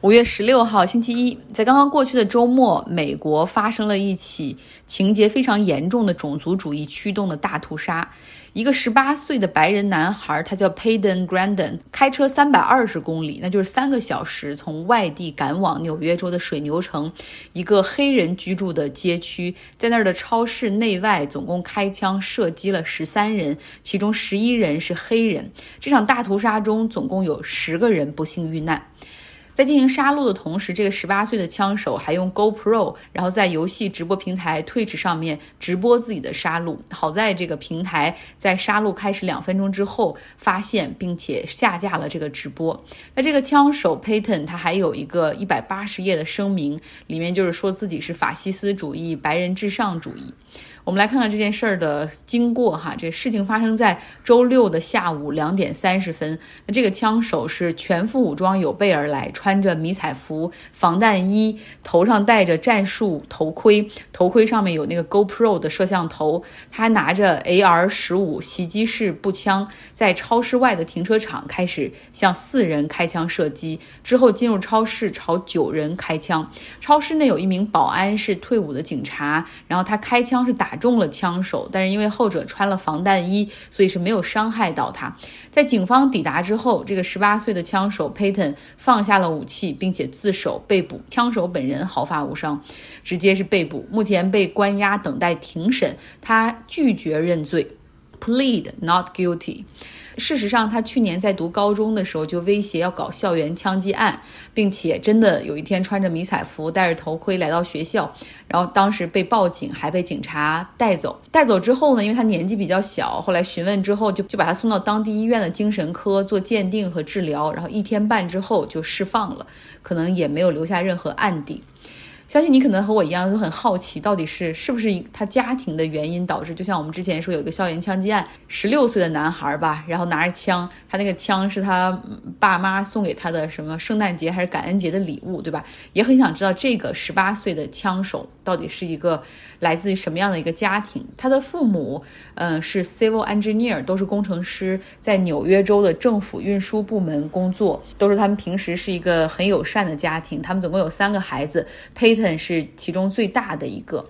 五月十六号，星期一，在刚刚过去的周末，美国发生了一起情节非常严重的种族主义驱动的大屠杀。一个十八岁的白人男孩，他叫 Payden Grandin，开车三百二十公里，那就是三个小时，从外地赶往纽约州的水牛城，一个黑人居住的街区，在那儿的超市内外总共开枪射击了十三人，其中十一人是黑人。这场大屠杀中，总共有十个人不幸遇难。在进行杀戮的同时，这个十八岁的枪手还用 GoPro，然后在游戏直播平台 Twitch 上面直播自己的杀戮。好在这个平台在杀戮开始两分钟之后发现并且下架了这个直播。那这个枪手 Payton 他还有一个一百八十页的声明，里面就是说自己是法西斯主义、白人至上主义。我们来看看这件事儿的经过哈，这事情发生在周六的下午两点三十分。那这个枪手是全副武装有备而来，穿着迷彩服、防弹衣，头上戴着战术头盔，头盔上面有那个 GoPro 的摄像头。他拿着 AR 十五袭击式步枪，在超市外的停车场开始向四人开枪射击，之后进入超市朝九人开枪。超市内有一名保安是退伍的警察，然后他开枪是打。中了枪手，但是因为后者穿了防弹衣，所以是没有伤害到他。在警方抵达之后，这个十八岁的枪手 Payton 放下了武器，并且自首被捕。枪手本人毫发无伤，直接是被捕，目前被关押等待庭审。他拒绝认罪，plead not guilty。事实上，他去年在读高中的时候就威胁要搞校园枪击案，并且真的有一天穿着迷彩服、戴着头盔来到学校，然后当时被报警，还被警察带走。带走之后呢，因为他年纪比较小，后来询问之后就就把他送到当地医院的精神科做鉴定和治疗，然后一天半之后就释放了，可能也没有留下任何案底。相信你可能和我一样都很好奇，到底是是不是他家庭的原因导致？就像我们之前说有一个校园枪击案，十六岁的男孩吧，然后拿着枪，他那个枪是他爸妈送给他的什么圣诞节还是感恩节的礼物，对吧？也很想知道这个十八岁的枪手到底是一个来自于什么样的一个家庭？他的父母，嗯，是 civil engineer，都是工程师，在纽约州的政府运输部门工作，都是他们平时是一个很友善的家庭。他们总共有三个孩子，是其中最大的一个。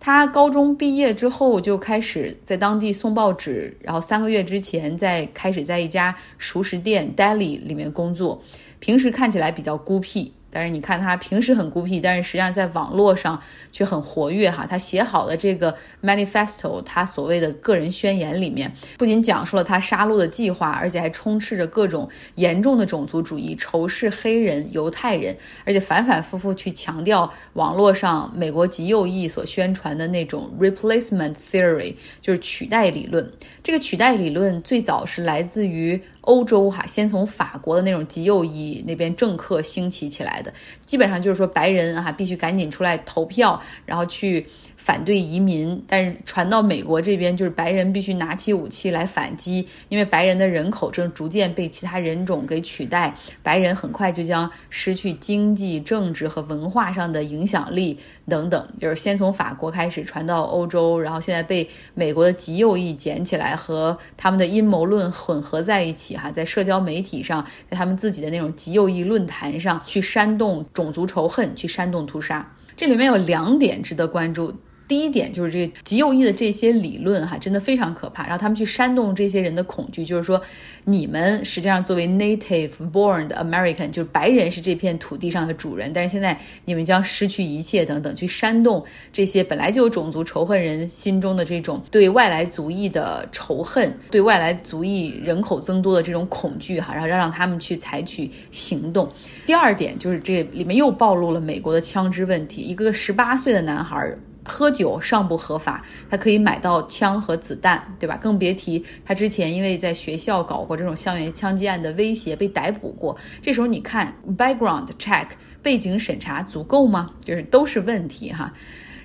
他高中毕业之后就开始在当地送报纸，然后三个月之前在开始在一家熟食店 deli 里面工作，平时看起来比较孤僻。但是你看他平时很孤僻，但是实际上在网络上却很活跃哈。他写好的这个 manifesto，他所谓的个人宣言里面，不仅讲述了他杀戮的计划，而且还充斥着各种严重的种族主义，仇视黑人、犹太人，而且反反复复去强调网络上美国极右翼所宣传的那种 replacement theory，就是取代理论。这个取代理论最早是来自于。欧洲哈，先从法国的那种极右翼那边政客兴起起来的，基本上就是说白人哈必须赶紧出来投票，然后去。反对移民，但是传到美国这边，就是白人必须拿起武器来反击，因为白人的人口正逐渐被其他人种给取代，白人很快就将失去经济、政治和文化上的影响力等等。就是先从法国开始传到欧洲，然后现在被美国的极右翼捡起来，和他们的阴谋论混合在一起，哈，在社交媒体上，在他们自己的那种极右翼论坛上去煽动种族仇恨，去煽动屠杀。这里面有两点值得关注。第一点就是这个极右翼的这些理论哈，真的非常可怕。然后他们去煽动这些人的恐惧，就是说，你们实际上作为 native born American，就是白人是这片土地上的主人，但是现在你们将失去一切等等，去煽动这些本来就有种族仇恨人心中的这种对外来族裔的仇恨，对外来族裔人口增多的这种恐惧哈，然后要让他们去采取行动。第二点就是这里面又暴露了美国的枪支问题，一个十八岁的男孩。喝酒尚不合法，他可以买到枪和子弹，对吧？更别提他之前因为在学校搞过这种校园枪击案的威胁被逮捕过。这时候你看，background check 背景审查足够吗？就是都是问题哈。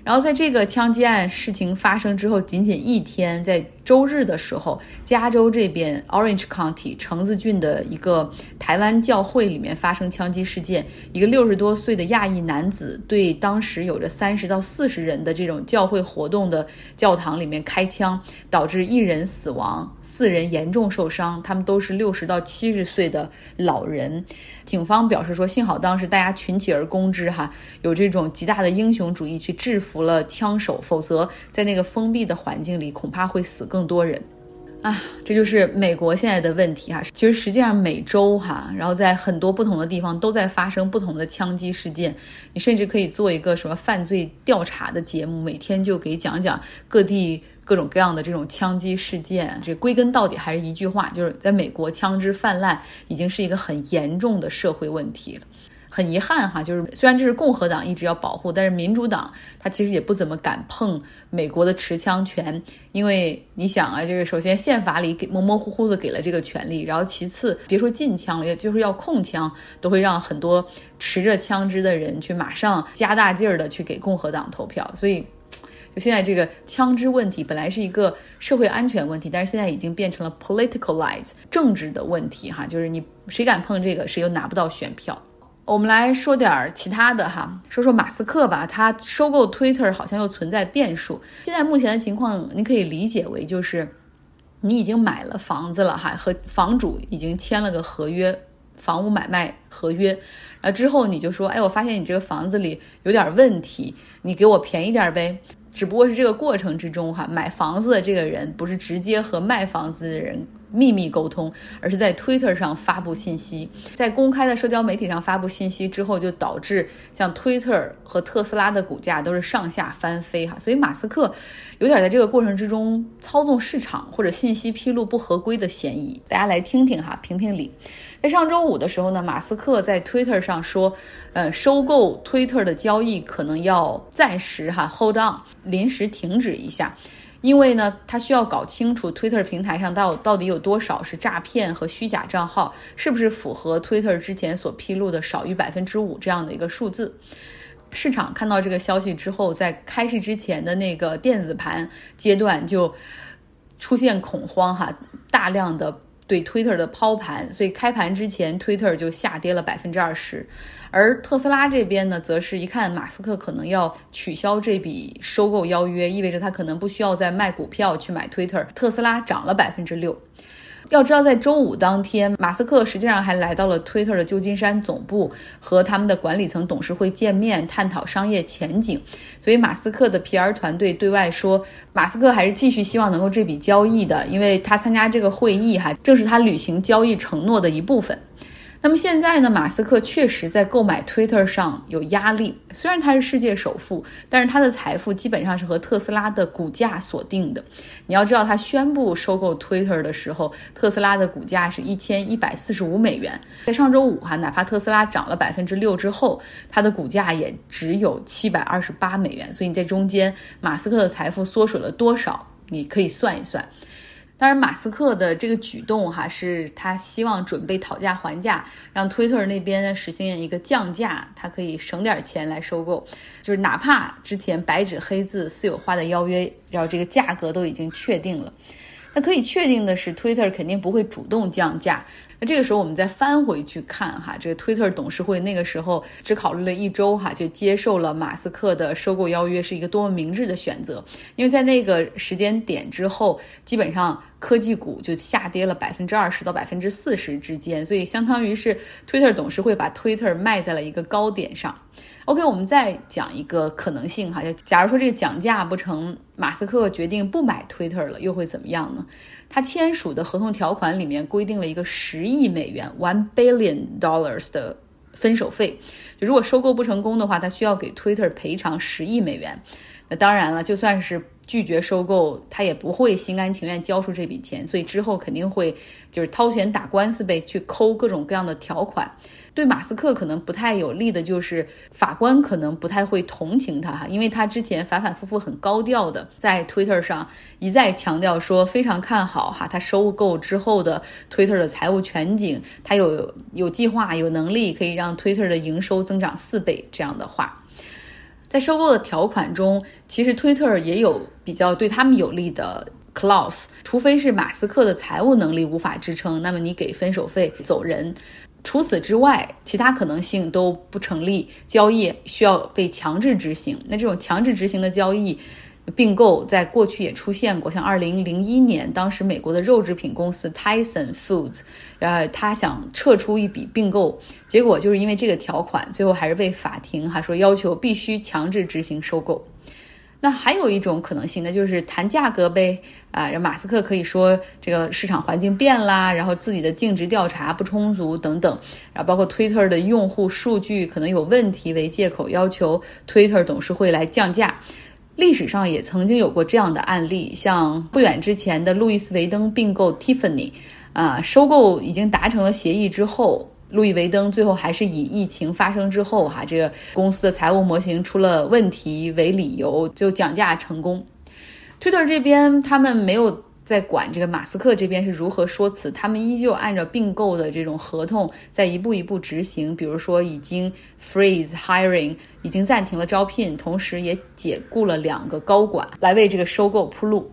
然后在这个枪击案事情发生之后，仅仅一天，在周日的时候，加州这边 Orange County 橙子郡的一个台湾教会里面发生枪击事件，一个六十多岁的亚裔男子对当时有着三十到四十人的这种教会活动的教堂里面开枪，导致一人死亡，四人严重受伤，他们都是六十到七十岁的老人。警方表示说，幸好当时大家群起而攻之，哈，有这种极大的英雄主义去制服了枪手，否则在那个封闭的环境里，恐怕会死更多人。啊，这就是美国现在的问题哈。其实实际上每周哈，然后在很多不同的地方都在发生不同的枪击事件。你甚至可以做一个什么犯罪调查的节目，每天就给讲讲各地。各种各样的这种枪击事件，这归根到底还是一句话，就是在美国枪支泛滥已经是一个很严重的社会问题了。很遗憾哈，就是虽然这是共和党一直要保护，但是民主党他其实也不怎么敢碰美国的持枪权，因为你想啊，这个首先宪法里给模模糊糊的给了这个权利，然后其次别说禁枪了，也就是要控枪，都会让很多持着枪支的人去马上加大劲儿的去给共和党投票，所以。就现在这个枪支问题本来是一个社会安全问题，但是现在已经变成了 politicalize 政治的问题哈，就是你谁敢碰这个，谁又拿不到选票。我们来说点其他的哈，说说马斯克吧，他收购 Twitter 好像又存在变数。现在目前的情况，你可以理解为就是你已经买了房子了哈，和房主已经签了个合约，房屋买卖合约，然后之后你就说，哎，我发现你这个房子里有点问题，你给我便宜点呗。只不过是这个过程之中，哈，买房子的这个人不是直接和卖房子的人秘密沟通，而是在 Twitter 上发布信息，在公开的社交媒体上发布信息之后，就导致像 Twitter 和特斯拉的股价都是上下翻飞，哈，所以马斯克有点在这个过程之中操纵市场或者信息披露不合规的嫌疑。大家来听听哈，评评理。在上周五的时候呢，马斯克在 Twitter 上说，呃，收购 Twitter 的交易可能要暂时哈 hold on，临时停止一下，因为呢，他需要搞清楚 Twitter 平台上到到底有多少是诈骗和虚假账号，是不是符合 Twitter 之前所披露的少于百分之五这样的一个数字。市场看到这个消息之后，在开市之前的那个电子盘阶段就出现恐慌哈，大量的。对 Twitter 的抛盘，所以开盘之前 Twitter 就下跌了百分之二十，而特斯拉这边呢，则是一看马斯克可能要取消这笔收购邀约，意味着他可能不需要再卖股票去买 Twitter，特斯拉涨了百分之六。要知道，在周五当天，马斯克实际上还来到了 Twitter 的旧金山总部，和他们的管理层董事会见面，探讨商业前景。所以，马斯克的 PR 团队对外说，马斯克还是继续希望能够这笔交易的，因为他参加这个会议，哈，正是他履行交易承诺的一部分。那么现在呢？马斯克确实在购买 Twitter 上有压力。虽然他是世界首富，但是他的财富基本上是和特斯拉的股价锁定的。你要知道，他宣布收购 Twitter 的时候，特斯拉的股价是一千一百四十五美元。在上周五哈，哪怕特斯拉涨了百分之六之后，它的股价也只有七百二十八美元。所以你在中间，马斯克的财富缩水了多少？你可以算一算。当然，马斯克的这个举动哈，是他希望准备讨价还价，让推特那边呢实现一个降价，他可以省点钱来收购。就是哪怕之前白纸黑字、私有化的邀约，然后这个价格都已经确定了，那可以确定的是，Twitter 肯定不会主动降价。那这个时候，我们再翻回去看哈，这个 Twitter 董事会那个时候只考虑了一周哈，就接受了马斯克的收购邀约，是一个多么明智的选择。因为在那个时间点之后，基本上科技股就下跌了百分之二十到百分之四十之间，所以相当于是 Twitter 董事会把 Twitter 卖在了一个高点上。OK，我们再讲一个可能性哈，就假如说这个讲价不成，马斯克决定不买 Twitter 了，又会怎么样呢？他签署的合同条款里面规定了一个十亿美元 （one billion dollars） 的分手费，就如果收购不成功的话，他需要给 Twitter 赔偿十亿美元。那当然了，就算是拒绝收购，他也不会心甘情愿交出这笔钱，所以之后肯定会就是掏钱打官司呗，去抠各种各样的条款。对马斯克可能不太有利的就是法官可能不太会同情他哈，因为他之前反反复复很高调的在 Twitter 上一再强调说非常看好哈他收购之后的 Twitter 的财务全景，他有有计划有能力可以让 Twitter 的营收增长四倍这样的话。在收购的条款中，其实推特也有比较对他们有利的 clause，除非是马斯克的财务能力无法支撑，那么你给分手费走人。除此之外，其他可能性都不成立。交易需要被强制执行。那这种强制执行的交易并购，在过去也出现过。像二零零一年，当时美国的肉制品公司 Tyson Foods，呃，他想撤出一笔并购，结果就是因为这个条款，最后还是被法庭哈说要求必须强制执行收购。那还有一种可能性，那就是谈价格呗。啊，马斯克可以说这个市场环境变啦，然后自己的尽职调查不充足等等，然后包括 Twitter 的用户数据可能有问题为借口，要求 Twitter 董事会来降价。历史上也曾经有过这样的案例，像不远之前的路易斯维登并购 Tiffany，啊，收购已经达成了协议之后。路易威登最后还是以疫情发生之后，哈，这个公司的财务模型出了问题为理由，就讲价成功。Twitter 这边他们没有在管这个马斯克这边是如何说辞，他们依旧按照并购的这种合同在一步一步执行。比如说，已经 freeze hiring，已经暂停了招聘，同时也解雇了两个高管来为这个收购铺路。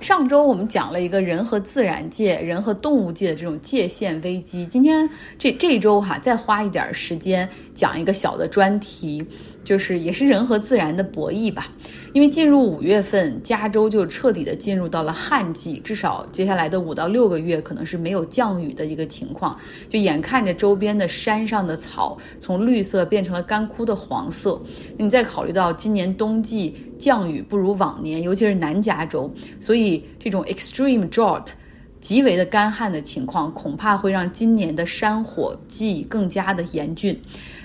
上周我们讲了一个人和自然界、人和动物界的这种界限危机。今天这这周哈，再花一点时间讲一个小的专题。就是也是人和自然的博弈吧，因为进入五月份，加州就彻底的进入到了旱季，至少接下来的五到六个月可能是没有降雨的一个情况，就眼看着周边的山上的草从绿色变成了干枯的黄色。你再考虑到今年冬季降雨不如往年，尤其是南加州，所以这种 extreme drought，极为的干旱的情况，恐怕会让今年的山火季更加的严峻。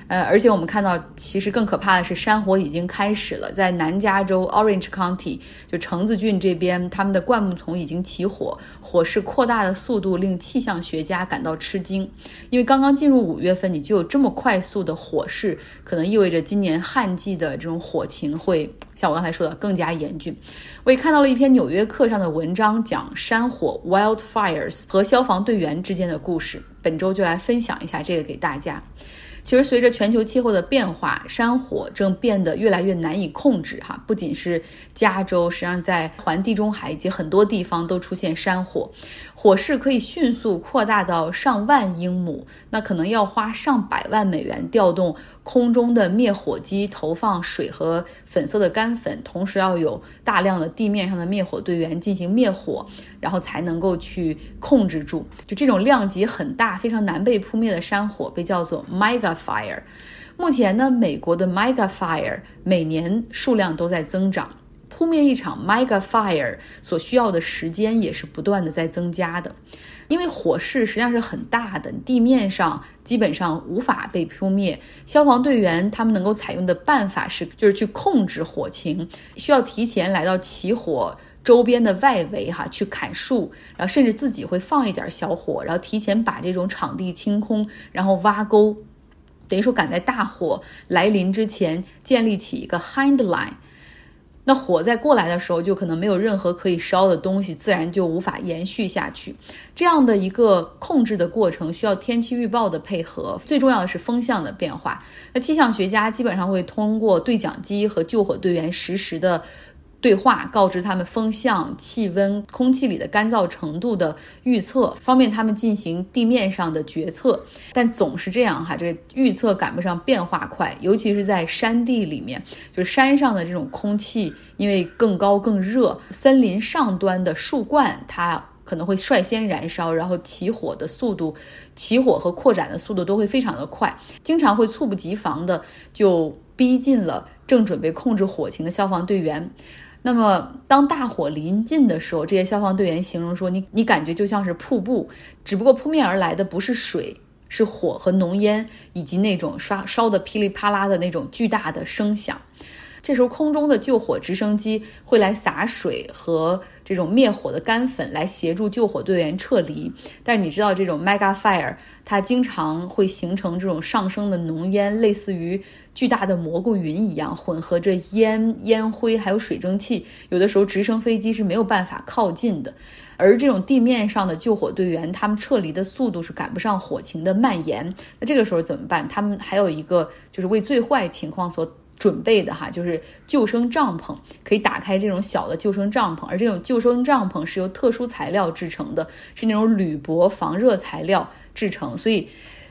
呃，而且我们看到，其实更可怕的是，山火已经开始了。在南加州 Orange County，就橙子郡这边，他们的灌木丛已经起火，火势扩大的速度令气象学家感到吃惊。因为刚刚进入五月份，你就有这么快速的火势，可能意味着今年旱季的这种火情会像我刚才说的更加严峻。我也看到了一篇《纽约客》上的文章，讲山火 （wildfires） 和消防队员之间的故事。本周就来分享一下这个给大家。其实，随着全球气候的变化，山火正变得越来越难以控制。哈，不仅是加州，实际上在环地中海以及很多地方都出现山火，火势可以迅速扩大到上万英亩。那可能要花上百万美元调动空中的灭火机，投放水和粉色的干粉，同时要有大量的地面上的灭火队员进行灭火，然后才能够去控制住。就这种量级很大、非常难被扑灭的山火，被叫做 mega fire。目前呢，美国的 mega fire 每年数量都在增长，扑灭一场 mega fire 所需要的时间也是不断的在增加的。因为火势实际上是很大的，地面上基本上无法被扑灭。消防队员他们能够采用的办法是，就是去控制火情，需要提前来到起火周边的外围，哈，去砍树，然后甚至自己会放一点小火，然后提前把这种场地清空，然后挖沟，等于说赶在大火来临之前建立起一个 hind line。那火在过来的时候，就可能没有任何可以烧的东西，自然就无法延续下去。这样的一个控制的过程，需要天气预报的配合，最重要的是风向的变化。那气象学家基本上会通过对讲机和救火队员实时的。对话告知他们风向、气温、空气里的干燥程度的预测，方便他们进行地面上的决策。但总是这样哈，这个预测赶不上变化快，尤其是在山地里面，就是山上的这种空气，因为更高更热，森林上端的树冠它可能会率先燃烧，然后起火的速度、起火和扩展的速度都会非常的快，经常会猝不及防的就逼近了正准备控制火情的消防队员。那么，当大火临近的时候，这些消防队员形容说：“你你感觉就像是瀑布，只不过扑面而来的不是水，是火和浓烟，以及那种烧烧的噼里啪啦的那种巨大的声响。”这时候，空中的救火直升机会来洒水和这种灭火的干粉，来协助救火队员撤离。但是你知道，这种 mega fire 它经常会形成这种上升的浓烟，类似于巨大的蘑菇云一样，混合着烟、烟灰还有水蒸气。有的时候，直升飞机是没有办法靠近的。而这种地面上的救火队员，他们撤离的速度是赶不上火情的蔓延。那这个时候怎么办？他们还有一个就是为最坏情况所准备的哈，就是救生帐篷，可以打开这种小的救生帐篷，而这种救生帐篷是由特殊材料制成的，是那种铝箔防热材料制成，所以，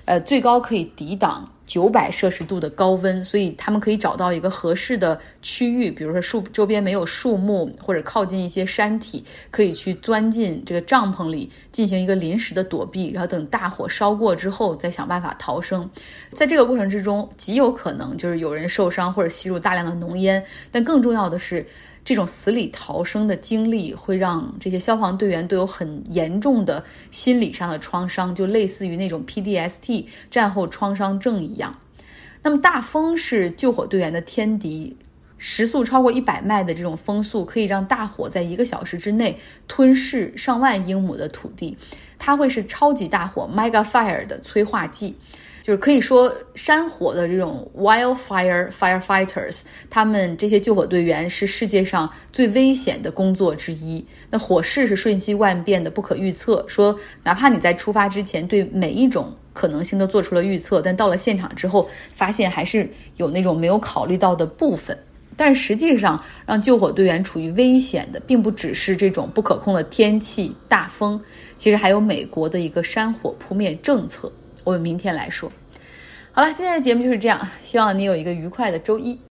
呃，最高可以抵挡。九百摄氏度的高温，所以他们可以找到一个合适的区域，比如说树周边没有树木，或者靠近一些山体，可以去钻进这个帐篷里进行一个临时的躲避，然后等大火烧过之后再想办法逃生。在这个过程之中，极有可能就是有人受伤或者吸入大量的浓烟，但更重要的是。这种死里逃生的经历会让这些消防队员都有很严重的心理上的创伤，就类似于那种 PDST 战后创伤症一样。那么大风是救火队员的天敌，时速超过一百迈的这种风速可以让大火在一个小时之内吞噬上万英亩的土地，它会是超级大火 Mega Fire 的催化剂。就是可以说，山火的这种 wildfire firefighters，他们这些救火队员是世界上最危险的工作之一。那火势是瞬息万变的，不可预测。说哪怕你在出发之前对每一种可能性都做出了预测，但到了现场之后，发现还是有那种没有考虑到的部分。但实际上，让救火队员处于危险的，并不只是这种不可控的天气、大风，其实还有美国的一个山火扑灭政策。我们明天来说。好了，今天的节目就是这样，希望你有一个愉快的周一。